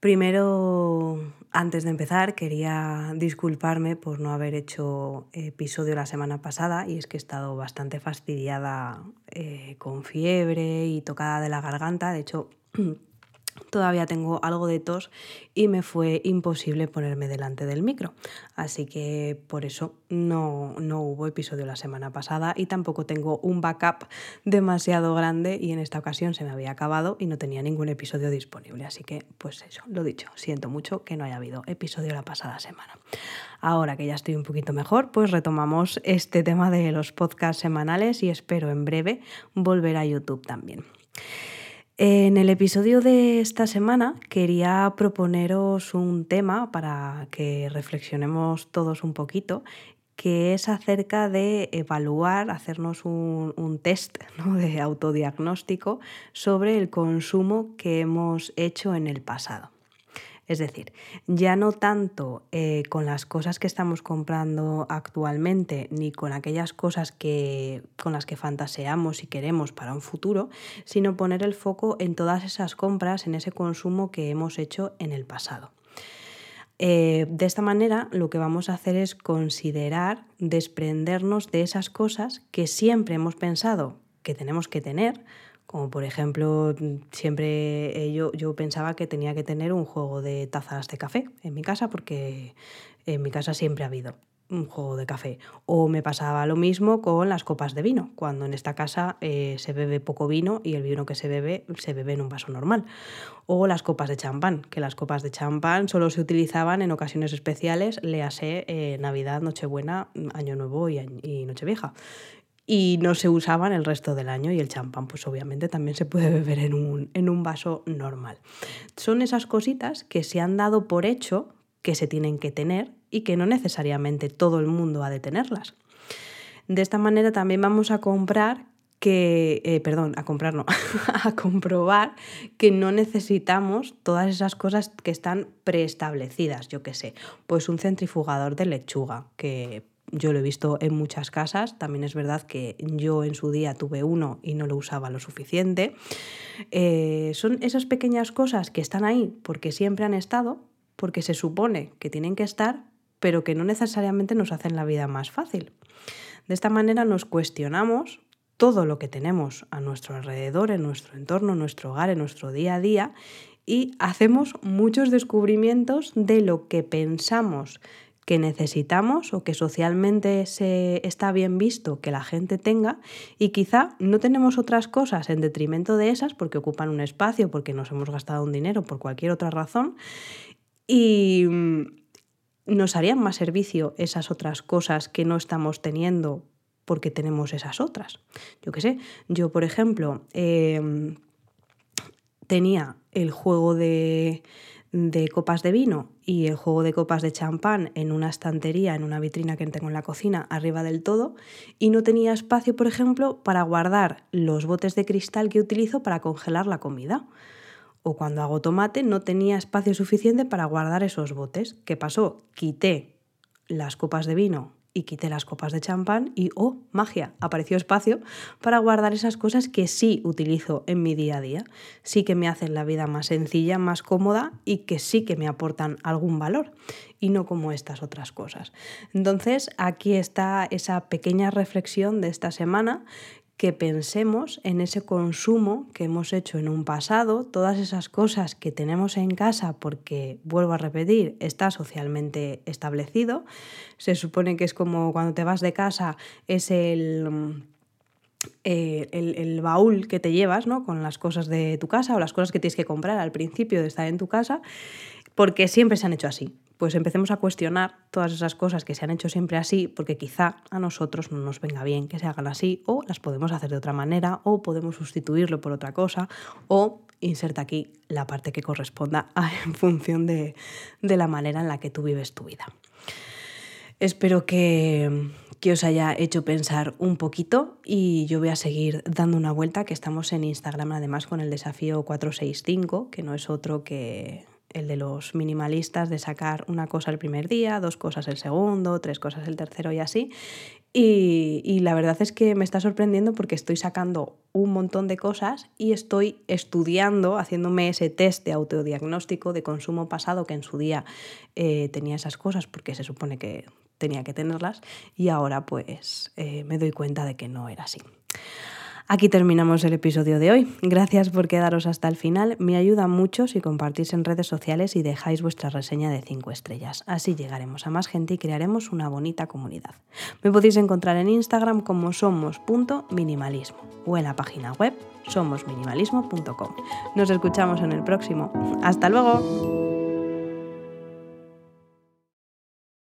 Primero, antes de empezar, quería disculparme por no haber hecho episodio la semana pasada y es que he estado bastante fastidiada eh, con fiebre y tocada de la garganta. De hecho, todavía tengo algo de tos y me fue imposible ponerme delante del micro. Así que por eso no, no hubo episodio la semana pasada y tampoco tengo un backup demasiado grande y en esta ocasión se me había acabado y no tenía ningún episodio disponible. Así que pues eso, lo dicho, siento mucho que no haya habido episodio la pasada semana. Ahora que ya estoy un poquito mejor, pues retomamos este tema de los podcasts semanales y espero en breve volver a YouTube también. En el episodio de esta semana quería proponeros un tema para que reflexionemos todos un poquito, que es acerca de evaluar, hacernos un, test de autodiagnóstico sobre el consumo que hemos hecho en el pasado. Es decir, ya no tanto eh, con las cosas que estamos comprando actualmente, ni con aquellas cosas que, con las que fantaseamos y queremos para un futuro, sino poner el foco en todas esas compras, en ese consumo que hemos hecho en el pasado. Eh, de esta manera lo que vamos a hacer es considerar desprendernos de esas cosas que siempre hemos pensado que tenemos que tener, como por ejemplo, siempre eh, yo, yo pensaba que tenía que tener un juego de tazas de café en mi casa porque en mi casa siempre ha habido un juego de café. O me pasaba lo mismo con las copas de vino, cuando en esta casa eh, se bebe poco vino y el vino que se bebe se bebe en un vaso normal. O las copas de champán, que las copas de champán solo se utilizaban en ocasiones especiales, léase eh, Navidad, Nochebuena, Año Nuevo y Nochevieja y no se usaban el resto del año y el champán pues obviamente también se puede beber en un, en un vaso normal. Son esas cositas que se han dado por hecho que se tienen que tener y que no necesariamente todo el mundo ha de tenerlas. De esta manera también vamos a comprar que, eh, perdón, a comprar no, a comprobar que no necesitamos todas esas cosas que están preestablecidas, yo qué sé, pues un centrifugador de lechuga, que yo lo he visto en muchas casas, también es verdad que yo en su día tuve uno y no lo usaba lo suficiente. Eh, son esas pequeñas cosas que están ahí porque siempre han estado, porque se supone que tienen que estar, pero que no necesariamente nos hacen la vida más fácil. De esta manera nos cuestionamos todo lo que tenemos a nuestro alrededor, en nuestro entorno, en nuestro hogar, en nuestro día a día y hacemos muchos descubrimientos de lo que pensamos que necesitamos o que socialmente se está bien visto que la gente tenga y quizá no tenemos otras cosas en detrimento de esas porque ocupan un espacio, porque nos hemos gastado un dinero, por cualquier otra razón y mm, nos harían más servicio esas otras cosas que no estamos teniendo porque tenemos esas otras. Yo qué sé, yo por ejemplo em, tenía el juego de de copas de vino y el juego de copas de champán en una estantería, en una vitrina que tengo en la cocina, arriba del todo, y no tenía espacio, por ejemplo, para guardar los botes de cristal que utilizo para congelar la comida. O cuando hago tomate no tenía espacio suficiente para guardar esos botes. ¿Qué pasó? Quité las copas de vino y quité las copas de champán y, oh, magia, apareció espacio para guardar esas cosas que sí utilizo en mi día a día, sí que me hacen la vida más sencilla, más cómoda y que sí que me aportan algún valor y no como estas otras cosas. Entonces, aquí está esa pequeña reflexión de esta semana que pensemos en ese consumo que hemos hecho en un pasado, todas esas cosas que tenemos en casa porque, vuelvo a repetir, está socialmente establecido. Se supone que es como cuando te vas de casa, es el... Eh, el, baúl que te llevas ¿no? con las cosas de tu casa o las cosas que tienes que comprar al principio de estar en tu casa, porque siempre se han hecho así pues empecemos a cuestionar todas esas cosas que se han hecho siempre así, porque quizá a nosotros no nos venga bien que se hagan así, o las podemos hacer de otra manera, o podemos sustituirlo por otra cosa, o inserta aquí la parte que corresponda en función de, de la manera en la que tú vives tu vida. Espero que, que os haya hecho pensar un poquito y yo voy a seguir dando una vuelta, que estamos en Instagram además con el desafío 465, que no es otro que el de los minimalistas, de sacar una cosa el primer día, dos cosas el segundo, tres cosas el tercero y así. Y, la verdad es que me está sorprendiendo porque estoy sacando un montón de cosas y estoy estudiando, haciéndome ese test de autodiagnóstico de consumo pasado que en su día eh, tenía esas cosas porque se supone que tenía que tenerlas y ahora pues eh, me doy cuenta de que no era así. Aquí terminamos el episodio de hoy. Gracias por quedaros hasta el final. Me ayuda mucho si compartís en redes sociales y dejáis vuestra reseña de 5 estrellas. Así llegaremos a más gente y crearemos una bonita comunidad. Me podéis encontrar en Instagram como somos.minimalismo o en la página web somosminimalismo.com. Nos escuchamos en el próximo. ¡Hasta luego!